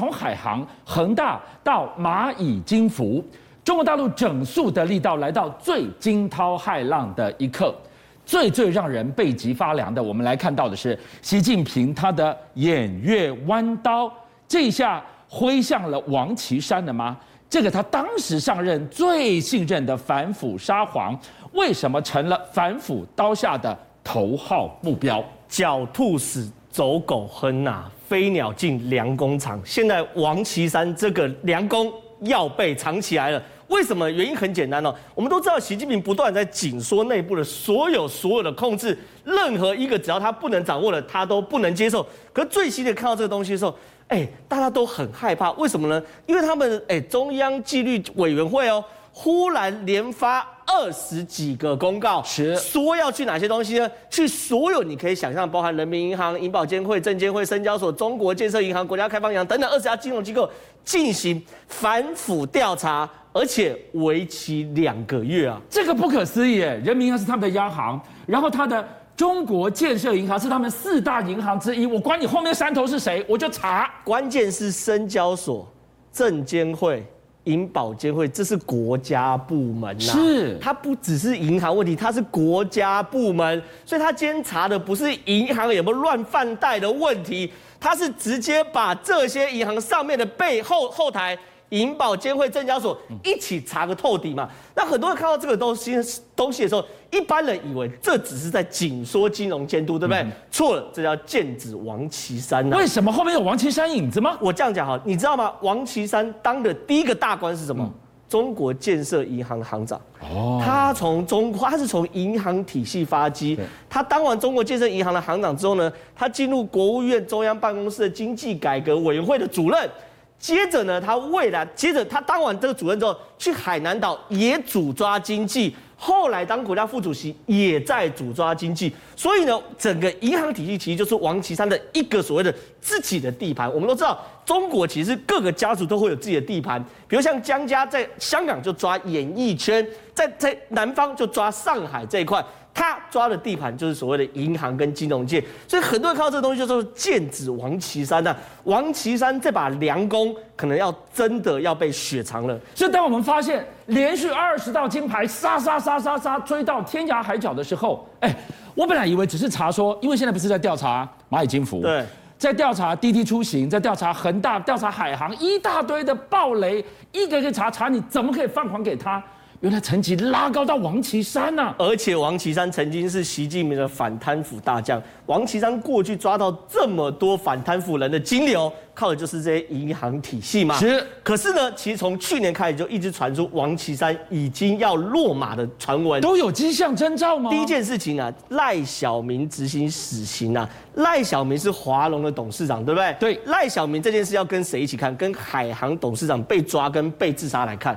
从海航、恒大到蚂蚁金服，中国大陆整肃的力道来到最惊涛骇浪的一刻。最最让人背脊发凉的，我们来看到的是习近平他的偃月弯刀，这一下挥向了王岐山了吗？这个他当时上任最信任的反腐沙皇，为什么成了反腐刀下的头号目标？狡兔死，走狗烹啊，飞鸟尽，良弓藏。现在王岐山这个良弓要被藏起来了。为什么？原因很简单哦，我们都知道习近平不断在紧缩内部的所有所有的控制，任何一个只要他不能掌握的，他都不能接受。可最新的看到这个东西的时候，哎，大家都很害怕，为什么呢？因为他们哎，中央纪律委员会哦，忽然连发二十几个公告，是说要去哪些东西呢？去所有你可以想象，包含人民银行、银保监会、证监会、深交所、中国建设银行、国家开发银行等等二十家金融机构进行反腐调查，而且为期两个月啊！这个不可思议，人民银行是他们的央行，然后他的。中国建设银行是他们四大银行之一，我管你后面山头是谁，我就查。关键是深交所、证监会、银保监会，这是国家部门呐。是，它不只是银行问题，它是国家部门，所以它监查的不是银行有没有乱放贷的问题，它是直接把这些银行上面的背后后台。银保监会、证交所一起查个透底嘛？那很多人看到这个东西东西的时候，一般人以为这只是在紧缩金融监督，对不对？错了，这叫剑指王岐山呐。为什么后面有王岐山影子吗？我这样讲哈，你知道吗？王岐山当的第一个大官是什么？中国建设银行行长。哦。他从中，他是从银行体系发迹。他当完中国建设银行的行长之后呢，他进入国务院中央办公室的经济改革委员会的主任。接着呢，他未来接着他当完这个主任之后，去海南岛也主抓经济，后来当国家副主席也在主抓经济，所以呢，整个银行体系其实就是王岐山的一个所谓的自己的地盘。我们都知道，中国其实各个家族都会有自己的地盘，比如像江家在香港就抓演艺圈，在在南方就抓上海这一块。他抓的地盘就是所谓的银行跟金融界，所以很多人看到这个东西就说剑指王岐山呐。王岐山这把良弓可能要真的要被雪藏了。所以当我们发现连续二十道金牌杀杀杀杀杀追到天涯海角的时候，哎，我本来以为只是查说，因为现在不是在调查蚂蚁金服，对，在调查滴滴出行，在调查恒大，调查海航，一大堆的暴雷，一个一个查查，你怎么可以放款给他？原来层级拉高到王岐山呐、啊，而且王岐山曾经是习近平的反贪腐大将。王岐山过去抓到这么多反贪腐人的金流，靠的就是这些银行体系嘛。是。可是呢，其实从去年开始就一直传出王岐山已经要落马的传闻，都有迹象征兆吗？第一件事情啊，赖小明执行死刑啊。赖小明是华龙的董事长，对不对？对。赖小明这件事要跟谁一起看？跟海航董事长被抓跟被自杀来看。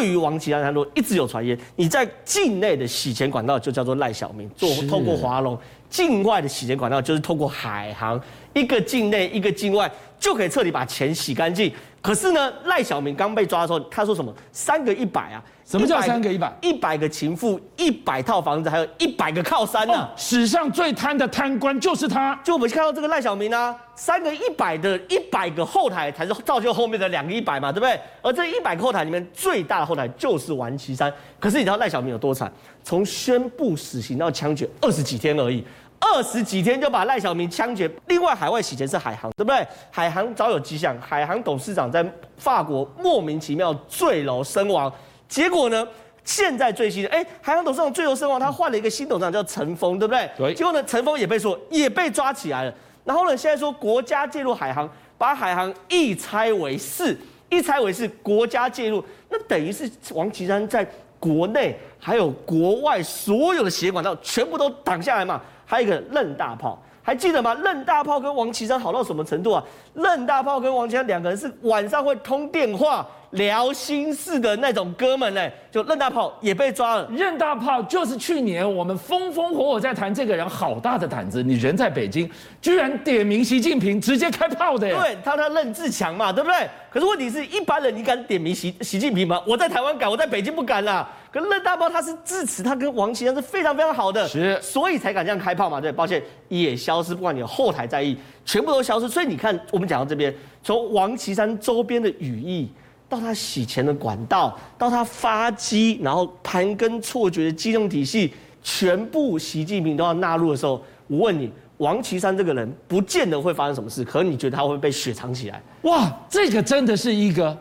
对于王岐山他说一直有传言，你在境内的洗钱管道就叫做赖小民，做透过华龙；境外的洗钱管道就是透过海航，一个境内一个境外就可以彻底把钱洗干净。可是呢，赖小民刚被抓的时候，他说什么？三个一百啊。什么叫三个一百？一百个情妇，一百套房子，还有一百个靠山呢、啊哦。史上最贪的贪官就是他。就我们看到这个赖小民啊，三个一百的一百个后台才是造就后面的两个一百嘛，对不对？而这一百个后台里面最大的后台就是王岐山。可是你知道赖小民有多惨？从宣布死刑到枪决二十几天而已，二十几天就把赖小民枪决。另外海外洗钱是海航，对不对？海航早有迹象，海航董事长在法国莫名其妙坠楼身亡。结果呢？现在最新的，哎，海航董事长坠楼身亡，他换了一个新董事长叫陈峰，对不对？对。结果呢，陈峰也被说也被抓起来了。然后呢，现在说国家介入海航，把海航一拆为四，一拆为四，国家介入，那等于是王岐山在国内还有国外所有的血管道全部都挡下来嘛？还有一个任大炮，还记得吗？任大炮跟王岐山好到什么程度啊？任大炮跟王岐山两个人是晚上会通电话。聊心事的那种哥们呢，就任大炮也被抓了。任大炮就是去年我们风风火火在谈这个人，好大的胆子！你人在北京，居然点名习近平，直接开炮的。对，他他任志强嘛，对不对？可是问题是一般人，你敢点名习习近平吗？我在台湾敢，我在北京不敢啦。可是任大炮他是智齿，他跟王岐山是非常非常好的，是，所以才敢这样开炮嘛。对，抱歉，也消失，不管你有后台在意，全部都消失。所以你看，我们讲到这边，从王岐山周边的羽翼，到他洗钱的管道，到他发机，然后盘根错节的金融体系，全部习近平都要纳入的时候，我问你，王岐山这个人，不见得会发生什么事，可是你觉得他会被雪藏起来？哇，这个真的是一个。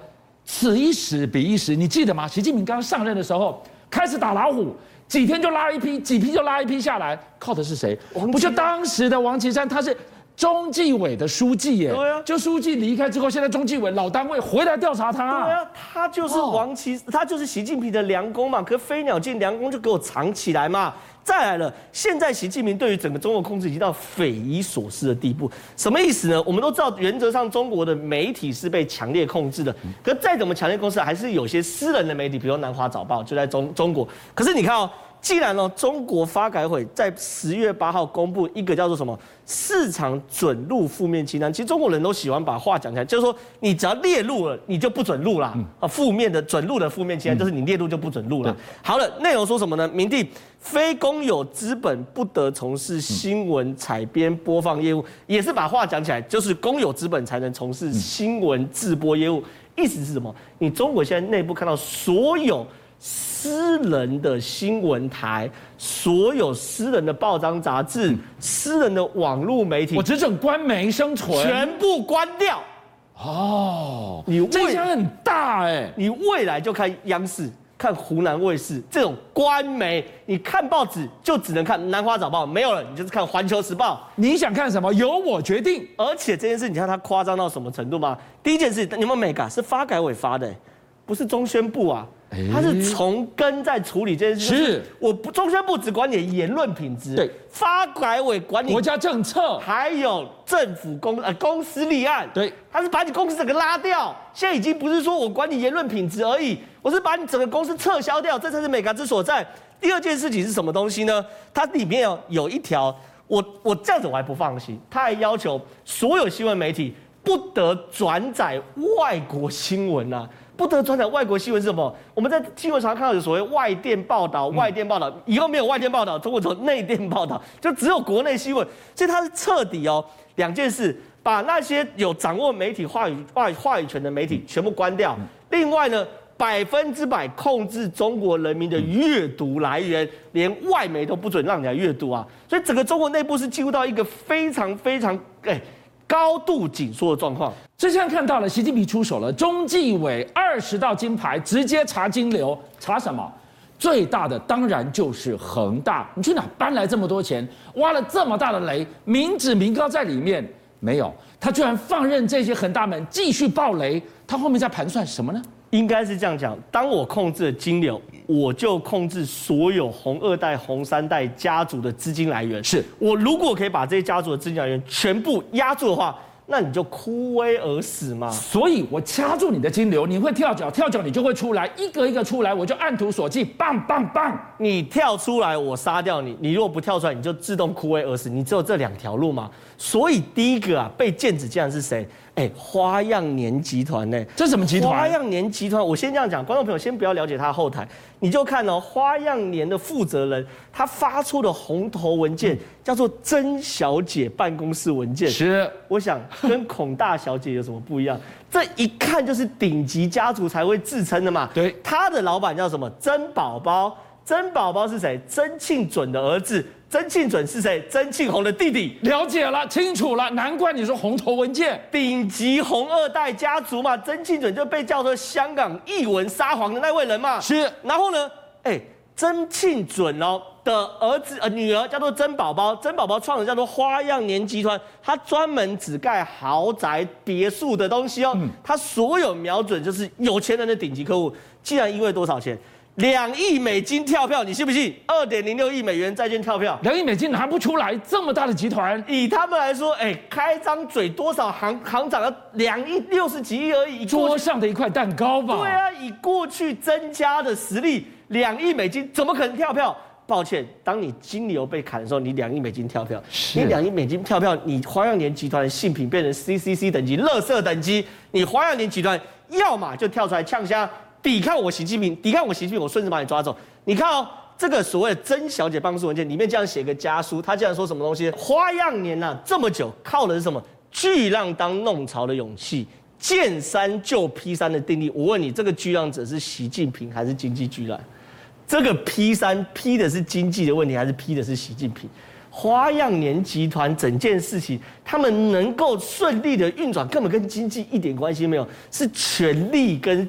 此一时彼一时，你记得吗？习近平刚上任的时候，开始打老虎，几天就拉一批，几批就拉一批下来，靠的是谁？不就当时的王岐山，他是中纪委的书记耶。对啊，就书记离开之后，现在中纪委老单位回来调查他。对啊，他就是王岐，哦、他就是习近平的良工嘛。可飞鸟进，良工就给我藏起来嘛。再来了，现在习近平对于整个中国控制已经到匪夷所思的地步。什么意思呢？我们都知道，原则上中国的媒体是被强烈控制的。可再怎么强烈控制，还是有些私人的媒体，比如南华早报就在中中国。可是你看哦。既然呢，中国发改委在十月八号公布一个叫做什么市场准入负面清单，其实中国人都喜欢把话讲起来，就是说你只要列入了，你就不准入啦。啊，负面的准入的负面清单，就是你列入就不准入了。好了，内容说什么呢？明定非公有资本不得从事新闻采编播放业务，也是把话讲起来，就是公有资本才能从事新闻制播业务。意思是什么？你中国现在内部看到所有。私人的新闻台，所有私人的报章杂志，私人的网络媒体，我只准官媒生存，全部关掉。哦，你这影响很大哎！你未来就看央视、看湖南卫视这种官媒，你看报纸就只能看《南华早报》，没有了，你就是看《环球时报》。你想看什么，由我决定。而且这件事，你看它夸张到什么程度吗？第一件事，你们没搞，是发改委发的，不是中宣部啊。他是从根在处理这件事，是。我不中宣部只管你的言论品质，对，发改委管你国家政策，还有政府公呃公司立案，对，他是把你公司整个拉掉，现在已经不是说我管你言论品质而已，我是把你整个公司撤销掉，这才是美感之所在。第二件事情是什么东西呢？它里面有有一条，我我这样子我还不放心，他还要求所有新闻媒体不得转载外国新闻啊。不得转载外国新闻是什么？我们在新闻上看到有所谓外电报道，外电报道以后没有外电报道，中国走内电报道，就只有国内新闻。所以它是彻底哦，两件事，把那些有掌握媒体话语话话语权的媒体全部关掉。另外呢，百分之百控制中国人民的阅读来源，连外媒都不准让你来阅读啊。所以整个中国内部是进入到一个非常非常哎。高度紧缩的状况，这现在看到了，习近平出手了，中纪委二十道金牌，直接查金流，查什么？最大的当然就是恒大，你去哪搬来这么多钱，挖了这么大的雷，民脂民膏在里面没有？他居然放任这些恒大们继续爆雷，他后面在盘算什么呢？应该是这样讲，当我控制了金流，我就控制所有红二代、红三代家族的资金来源。是我如果可以把这些家族的资金来源全部压住的话，那你就枯萎而死嘛。所以我掐住你的金流，你会跳脚，跳脚你就会出来，一个一个出来，我就按图索骥，棒棒棒！你跳出来，我杀掉你；你如果不跳出来，你就自动枯萎而死。你只有这两条路嘛。所以第一个啊，被剑指竟然是谁？哎，花样年集团呢？这什么集团？花样年集团，我先这样讲，观众朋友先不要了解他后台，你就看哦，花样年的负责人他发出的红头文件叫做“曾小姐办公室文件”，是，我想跟孔大小姐有什么不一样？这一看就是顶级家族才会自称的嘛。对，他的老板叫什么？曾宝宝，曾宝宝是谁？曾庆准的儿子。曾庆准是谁？曾庆红的弟弟。了解了，清楚了，难怪你说红头文件，顶级红二代家族嘛。曾庆准就被叫做香港艺文沙皇的那位人嘛。是。然后呢，哎，曾庆准哦的儿子呃女儿叫做曾宝宝，曾宝宝创的叫做花样年集团，他专门只盖豪宅别墅的东西哦。他所有瞄准就是有钱人的顶级客户。既然因为多少钱？两亿美金跳票，你信不信？二点零六亿美元债券跳票，两亿美金拿不出来，这么大的集团，以他们来说，哎，开张嘴多少行行长要两亿六十几亿而已，桌上的一块蛋糕吧？对啊，以过去增加的实力，两亿美金怎么可能跳票？抱歉，当你金牛被砍的时候，你两亿美金跳票，你两亿美金跳票，你花样年集团的性品变成 CCC 等级、垃圾等级，你花样年集团要么就跳出来呛声。抵抗我习近平，抵抗我习近平，我顺势把你抓走。你看哦，这个所谓曾小姐办公室文件里面这样写个家书，他竟然说什么东西？花样年呐、啊，这么久靠的是什么？巨浪当弄潮的勇气，见山就劈山的定力。我问你，这个巨浪者是习近平还是经济巨浪？这个劈山劈的是经济的问题，还是劈的是习近平？花样年集团整件事情，他们能够顺利的运转，根本跟经济一点关系没有，是权力跟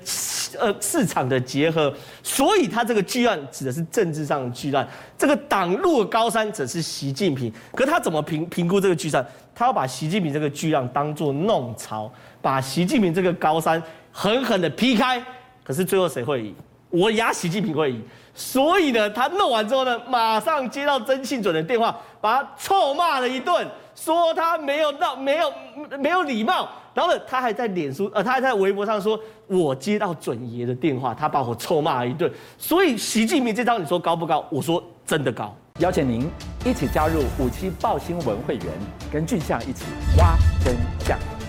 呃市场的结合。所以，他这个巨浪指的是政治上的巨浪，这个挡路的高山则是习近平。可他怎么评评估这个巨浪？他要把习近平这个巨浪当作弄潮，把习近平这个高山狠狠的劈开。可是最后谁会赢？我压习近平会赢。所以呢，他弄完之后呢，马上接到曾庆准的电话，把他臭骂了一顿，说他没有到没有没有礼貌。然后呢，他还在脸书呃，他还在微博上说，我接到准爷的电话，他把我臭骂了一顿。所以习近平这张你说高不高？我说真的高。邀请您一起加入五七爆新闻会员，跟俊相一起挖真相。